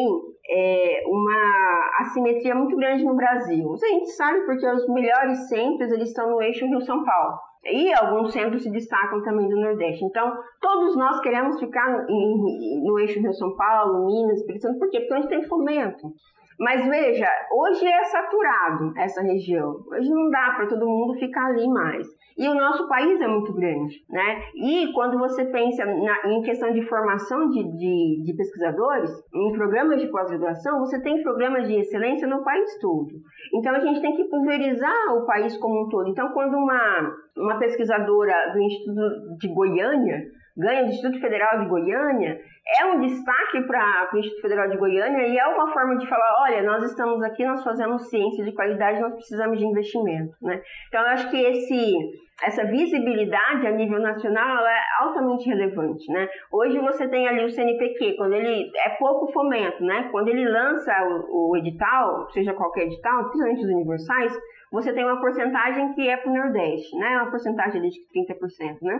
é, uma assimetria muito grande no Brasil. A gente sabe porque os melhores centros eles estão no eixo Rio-São Paulo. E alguns centros se destacam também do Nordeste. Então, todos nós queremos ficar no, no eixo Rio-São Paulo, Minas, Espírito Santo. Por quê? Porque a gente tem fomento. Mas veja, hoje é saturado essa região. Hoje não dá para todo mundo ficar ali mais. E o nosso país é muito grande, né? E quando você pensa na, em questão de formação de, de, de pesquisadores, em programas de pós-graduação, você tem programas de excelência no país todo. Então a gente tem que pulverizar o país como um todo. Então, quando uma, uma pesquisadora do Instituto de Goiânia ganha do Instituto Federal de Goiânia, é um destaque para o Instituto Federal de Goiânia e é uma forma de falar, olha, nós estamos aqui, nós fazemos ciência de qualidade, nós precisamos de investimento, né? Então, eu acho que esse, essa visibilidade a nível nacional é altamente relevante, né? Hoje você tem ali o CNPq, quando ele é pouco fomento, né? Quando ele lança o, o edital, seja qualquer edital, principalmente os universais, você tem uma porcentagem que é para o Nordeste, né? Uma porcentagem de 30%, né?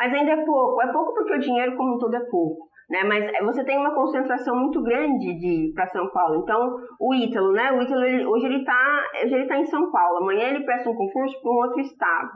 Mas ainda é pouco. É pouco porque o dinheiro como um todo é pouco. Né? Mas você tem uma concentração muito grande de para São Paulo. Então, o Ítalo, né? O Ítalo, ele, hoje ele está hoje ele tá em São Paulo. Amanhã ele presta um concurso para um outro estado.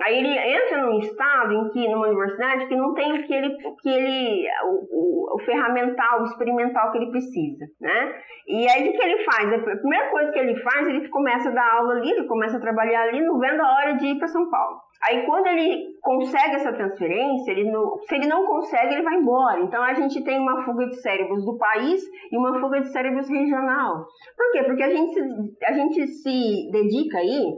Aí ele entra num estado em que, numa universidade, que não tem o que ele, que ele o, o, o ferramental, o experimental que ele precisa, né? E aí o que ele faz? A primeira coisa que ele faz, ele começa a dar aula ali, ele começa a trabalhar ali, não vendo a hora de ir para São Paulo. Aí quando ele consegue essa transferência, ele não, se ele não consegue, ele vai embora. Então a gente tem uma fuga de cérebros do país e uma fuga de cérebros regional. Por quê? Porque a gente, a gente se dedica aí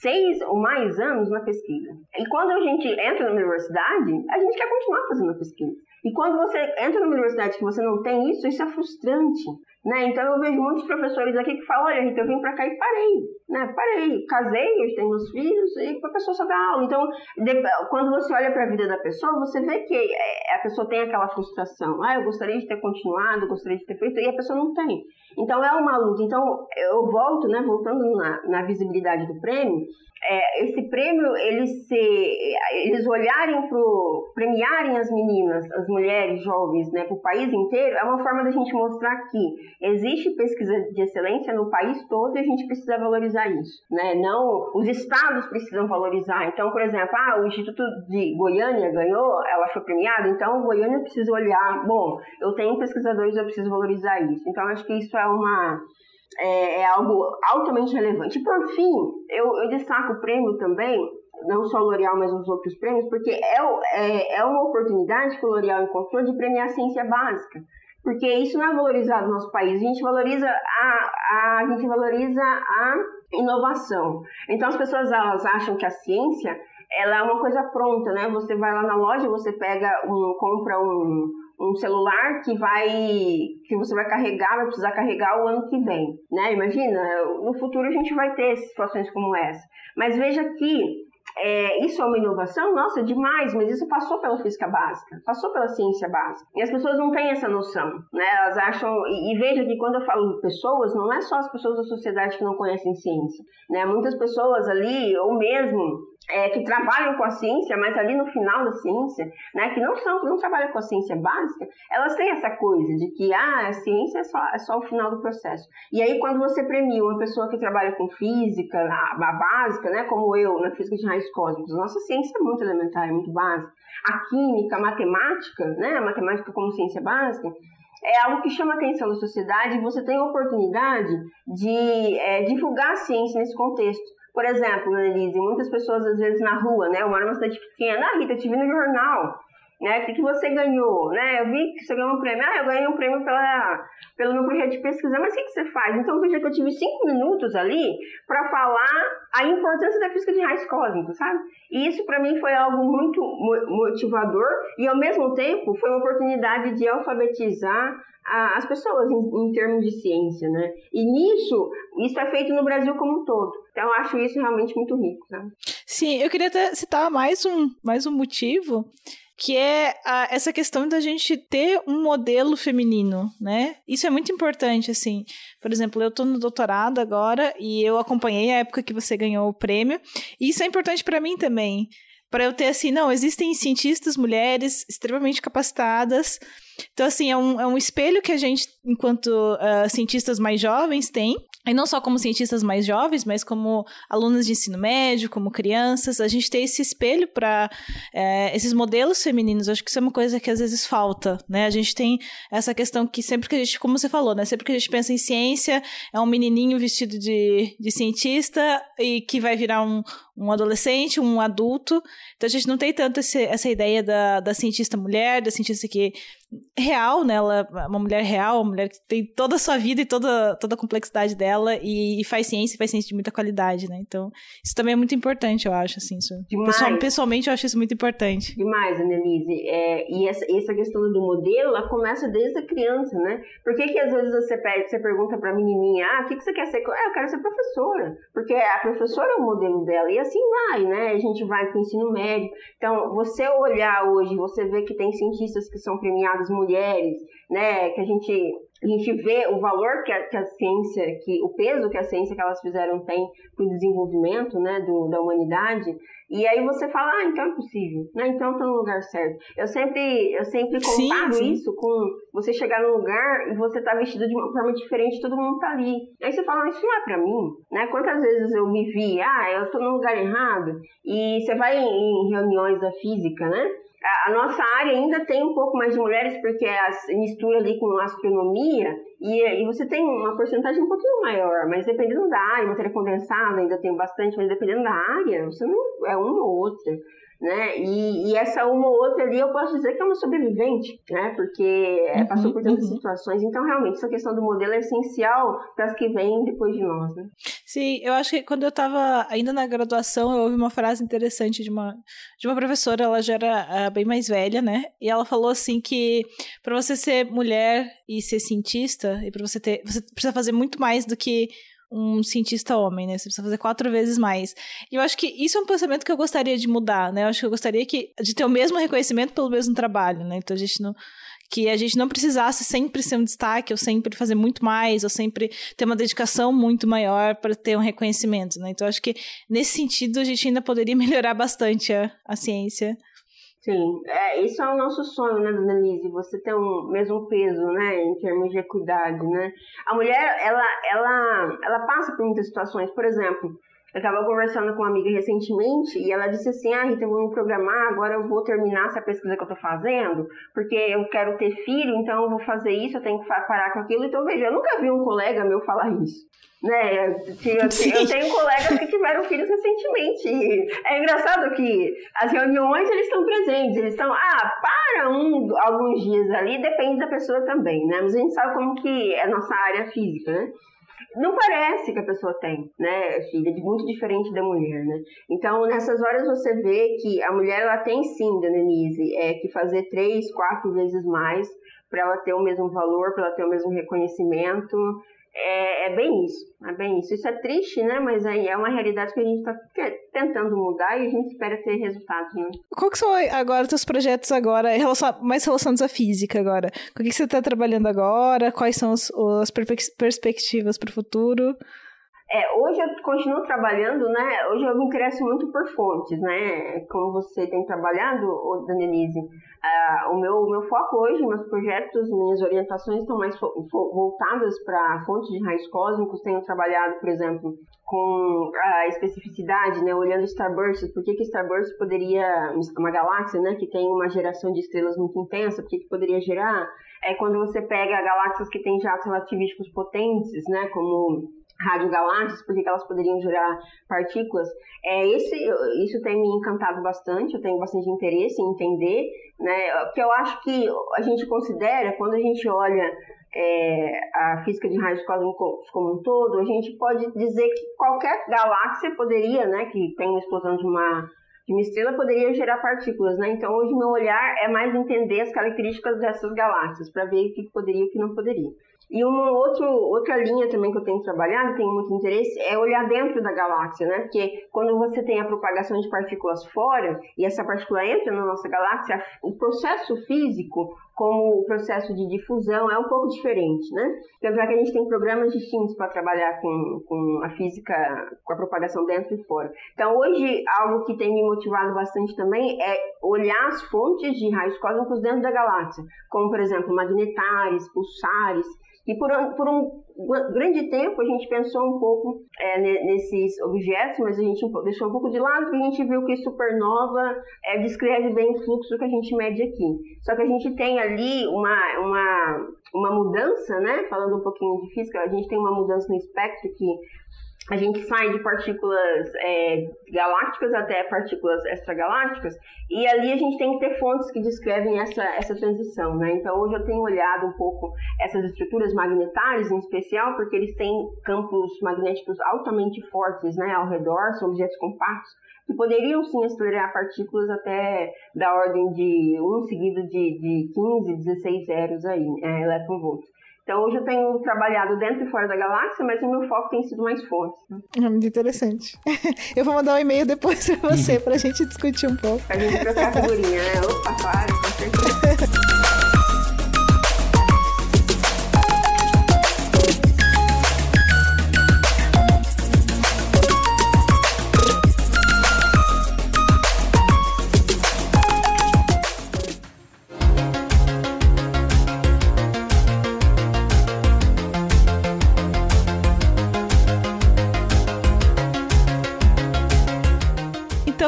seis ou mais anos na pesquisa. E quando a gente entra na universidade, a gente quer continuar fazendo a pesquisa. E quando você entra numa universidade que você não tem isso, isso é frustrante. Né? Então eu vejo muitos professores aqui que falam, olha, Rita, eu vim para cá e parei, né? Parei, casei, eu tenho meus filhos e a pessoa só dá aula. Então, de, quando você olha para a vida da pessoa, você vê que é, a pessoa tem aquela frustração. Ah, eu gostaria de ter continuado, gostaria de ter feito, e a pessoa não tem. Então é uma luta. Então eu volto, né, voltando na, na visibilidade do prêmio, é, esse prêmio, eles, se, eles olharem para premiarem as meninas, as mulheres jovens, né, para o país inteiro, é uma forma da gente mostrar que existe pesquisa de excelência no país todo e a gente precisa valorizar isso, né? Não, os estados precisam valorizar. Então, por exemplo, ah, o Instituto de Goiânia ganhou, ela foi premiada, então Goiânia precisa olhar, bom, eu tenho pesquisadores, eu preciso valorizar isso. Então, acho que isso é uma é, é algo altamente relevante. E por fim, eu, eu destaco o prêmio também não só o L'Oréal, mas os outros prêmios, porque é, é, é uma oportunidade que o L'Oréal encontrou de premiar a ciência básica. Porque isso não é valorizado no nosso país. A gente valoriza a, a, a gente valoriza a inovação. Então as pessoas elas acham que a ciência ela é uma coisa pronta, né? Você vai lá na loja, você pega um, compra um, um celular que vai que você vai carregar, vai precisar carregar o ano que vem, né? Imagina, no futuro a gente vai ter situações como essa. Mas veja que é, isso é uma inovação? Nossa, demais, mas isso passou pela física básica, passou pela ciência básica. E as pessoas não têm essa noção, né? Elas acham, e, e veja que quando eu falo pessoas, não é só as pessoas da sociedade que não conhecem ciência, né? Muitas pessoas ali, ou mesmo é, que trabalham com a ciência, mas ali no final da ciência, né, que não são, que não trabalham com a ciência básica, elas têm essa coisa de que ah, a ciência é só, é só o final do processo. E aí quando você premia uma pessoa que trabalha com física, a, a básica, né, como eu, na física de raios cósmicos, nossa ciência é muito elementar, é muito básica. A química, a matemática, né, a matemática como ciência básica, é algo que chama a atenção da sociedade e você tem a oportunidade de é, divulgar a ciência nesse contexto. Por exemplo, Annelise, muitas pessoas às vezes na rua, né? Eu moro numa cidade pequena, ah, Rita, te vi no jornal né? O que, que você ganhou, né? Eu vi que você ganhou um prêmio. Ah, eu ganhei um prêmio pela, pelo meu projeto de pesquisa. Mas o que, que você faz? Então, veja que eu tive cinco minutos ali para falar a importância da física de raios cósmicos, sabe? E isso para mim foi algo muito motivador e, ao mesmo tempo, foi uma oportunidade de alfabetizar as pessoas em, em, termos de ciência, né? E nisso, isso é feito no Brasil como um todo. Então, eu acho isso realmente muito rico, sabe? Sim, eu queria até citar mais um, mais um motivo que é a, essa questão da gente ter um modelo feminino, né? Isso é muito importante, assim. Por exemplo, eu tô no doutorado agora e eu acompanhei a época que você ganhou o prêmio, e isso é importante para mim também. Para eu ter assim, não, existem cientistas mulheres extremamente capacitadas. Então, assim, é um, é um espelho que a gente, enquanto uh, cientistas mais jovens, tem e não só como cientistas mais jovens, mas como alunas de ensino médio, como crianças, a gente ter esse espelho para é, esses modelos femininos. Acho que isso é uma coisa que às vezes falta, né? A gente tem essa questão que sempre que a gente, como você falou, né? Sempre que a gente pensa em ciência, é um menininho vestido de, de cientista e que vai virar um, um adolescente, um adulto. Então a gente não tem tanto esse, essa ideia da, da cientista mulher, da cientista que real, né? Ela é uma mulher real, uma mulher que tem toda a sua vida e toda, toda a complexidade dela e, e faz ciência, e faz ciência de muita qualidade, né? Então, isso também é muito importante, eu acho, assim. Isso. Pessoal, pessoalmente, eu acho isso muito importante. Demais, Annelise. É, e essa, essa questão do modelo, ela começa desde a criança, né? Por que que às vezes você, pede, você pergunta pra menininha, ah, o que, que você quer ser? Ah, eu quero ser professora. Porque a professora é o modelo dela. E assim vai, né? A gente vai pro ensino médio. Então, você olhar hoje, você vê que tem cientistas que são premiados mulheres, né? Que a gente a gente vê o valor que a, que a ciência, que o peso que a ciência que elas fizeram tem para o desenvolvimento, né, do, da humanidade. E aí você fala, ah, então é possível, né? Então está no lugar certo. Eu sempre, eu sempre comparo sim, sim. isso com você chegar num lugar e você tá vestido de uma forma diferente, todo mundo tá ali. Aí você fala, isso não é para mim, né? Quantas vezes eu me vi, ah, eu tô no lugar errado. E você vai em, em reuniões da física, né? A nossa área ainda tem um pouco mais de mulheres, porque é mistura ali com astronomia, e, e você tem uma porcentagem um pouquinho maior, mas dependendo da área, matéria condensada ainda tem bastante, mas dependendo da área, você não é uma ou outra né? E, e, essa uma ou outra ali eu posso dizer que é uma sobrevivente, né? Porque uhum, passou por tantas uhum. situações. Então, realmente, essa questão do modelo é essencial para as que vêm depois de nós, né? Sim, eu acho que quando eu estava ainda na graduação, eu ouvi uma frase interessante de uma, de uma professora, ela já era uh, bem mais velha, né? E ela falou assim que para você ser mulher e ser cientista, e para você ter. Você precisa fazer muito mais do que um cientista homem, né? Você precisa fazer quatro vezes mais. E eu acho que isso é um pensamento que eu gostaria de mudar, né? Eu acho que eu gostaria que, de ter o mesmo reconhecimento pelo mesmo trabalho, né? Então a gente não que a gente não precisasse sempre ser um destaque, ou sempre fazer muito mais, ou sempre ter uma dedicação muito maior para ter um reconhecimento, né? Então, acho que nesse sentido a gente ainda poderia melhorar bastante a, a ciência. Sim, é, isso é o nosso sonho, né, dona Lise? Você ter um mesmo peso, né, em termos de equidade, né? A mulher, ela, ela, ela passa por muitas situações. Por exemplo, eu estava conversando com uma amiga recentemente e ela disse assim: Ah, Rita, eu vou me programar, agora eu vou terminar essa pesquisa que eu estou fazendo, porque eu quero ter filho, então eu vou fazer isso, eu tenho que parar com aquilo. Então, veja, eu nunca vi um colega meu falar isso. Né? Eu, eu tenho colegas que tiveram filhos recentemente. É engraçado que as reuniões eles estão presentes, eles estão, ah, para um, alguns dias ali, depende da pessoa também, né? Mas a gente sabe como que é a nossa área física, né? Não parece que a pessoa tem, né, filha, de muito diferente da mulher, né? Então, nessas horas você vê que a mulher ela tem sim, Denise, é que fazer três, quatro vezes mais para ela ter o mesmo valor, para ela ter o mesmo reconhecimento, é, é, bem isso, é bem isso. Isso é triste, né? Mas aí é uma realidade que a gente está tentando mudar e a gente espera ter resultados, né? Qual que são agora os seus projetos agora, mais relacionados à física agora? Com o que você está trabalhando agora? Quais são os, as perspectivas para o futuro? É, hoje eu continuo trabalhando, né? Hoje eu me interesso muito por fontes, né? Como você tem trabalhado, Danelise. Uh, o meu, meu foco hoje, meus projetos, minhas orientações estão mais voltadas para fontes de raios cósmicos. Tenho trabalhado, por exemplo, com a especificidade, né? Olhando Starburst, por que, que Starburst poderia, uma galáxia, né? Que tem uma geração de estrelas muito intensa, por que, que poderia gerar? É quando você pega galáxias que têm jatos relativísticos potentes, né? Como radiogaláxias, porque elas poderiam gerar partículas. É, esse, isso tem me encantado bastante, eu tenho bastante interesse em entender, né? Porque eu acho que a gente considera, quando a gente olha é, a física de raios cósmicos como um todo, a gente pode dizer que qualquer galáxia poderia, né, que tem uma explosão de uma de uma estrela poderia gerar partículas, né? Então hoje meu olhar é mais entender as características dessas galáxias para ver o que poderia e o que não poderia. E uma outro, outra linha também que eu tenho trabalhado, tenho muito interesse, é olhar dentro da galáxia, né? Porque quando você tem a propagação de partículas fora e essa partícula entra na nossa galáxia, o processo físico, como o processo de difusão, é um pouco diferente, né? Tanto é que a gente tem programas distintos para trabalhar com, com a física, com a propagação dentro e fora. Então, hoje, algo que tem me motivado bastante também é olhar as fontes de raios cósmicos dentro da galáxia, como, por exemplo, magnetares, pulsares, E por, por um grande tempo a gente pensou um pouco é, nesses objetos, mas a gente deixou um pouco de lado porque a gente viu que supernova é, descreve bem o fluxo que a gente mede aqui. Só que a gente tem ali uma, uma, uma mudança, né? Falando um pouquinho de física, a gente tem uma mudança no espectro que a gente sai de partículas é, galácticas até partículas extragalácticas, e ali a gente tem que ter fontes que descrevem essa, essa transição, né? Então hoje eu tenho olhado um pouco essas estruturas magnetárias em especial, porque eles têm campos magnéticos altamente fortes, né, ao redor, são objetos compactos, que poderiam sim acelerar partículas até da ordem de um seguido de, de 15, 16 zeros aí, é, elétron-volts. Então hoje eu tenho trabalhado dentro e fora da galáxia, mas o meu foco tem sido mais forte. Né? É muito interessante. Eu vou mandar um e-mail depois pra você, pra gente discutir um pouco. Pra gente trocar figurinha, né? Opa, claro, com certeza.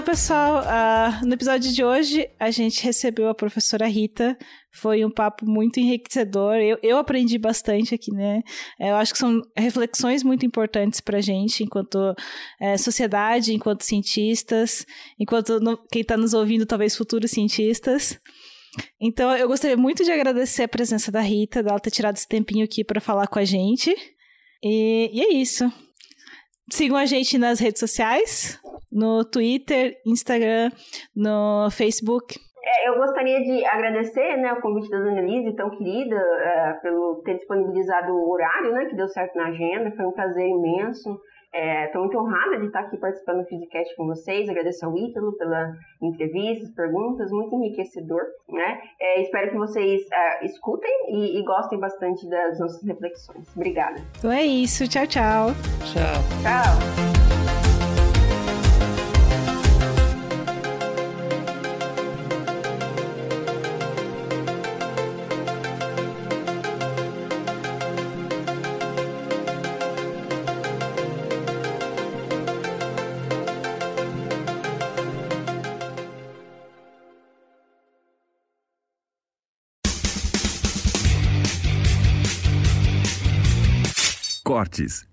pessoal, uh, no episódio de hoje a gente recebeu a professora Rita. Foi um papo muito enriquecedor. Eu, eu aprendi bastante aqui, né? Eu acho que são reflexões muito importantes para a gente, enquanto é, sociedade, enquanto cientistas, enquanto no, quem está nos ouvindo, talvez futuros cientistas. Então, eu gostaria muito de agradecer a presença da Rita, dela ter tirado esse tempinho aqui para falar com a gente. E, e é isso. Sigam a gente nas redes sociais, no Twitter, Instagram, no Facebook. É, eu gostaria de agradecer né, o convite da Dona Elise, tão querida, é, pelo ter disponibilizado o horário, né, que deu certo na agenda. Foi um prazer imenso. Estou é, muito honrada de estar aqui participando do Physicast com vocês. Agradeço ao Ítalo pela entrevista, perguntas, muito enriquecedor. Né? É, espero que vocês uh, escutem e, e, gostem bastante das nossas reflexões. Obrigada. Então é isso. Tchau, tchau. Tchau. Tchau. Cortes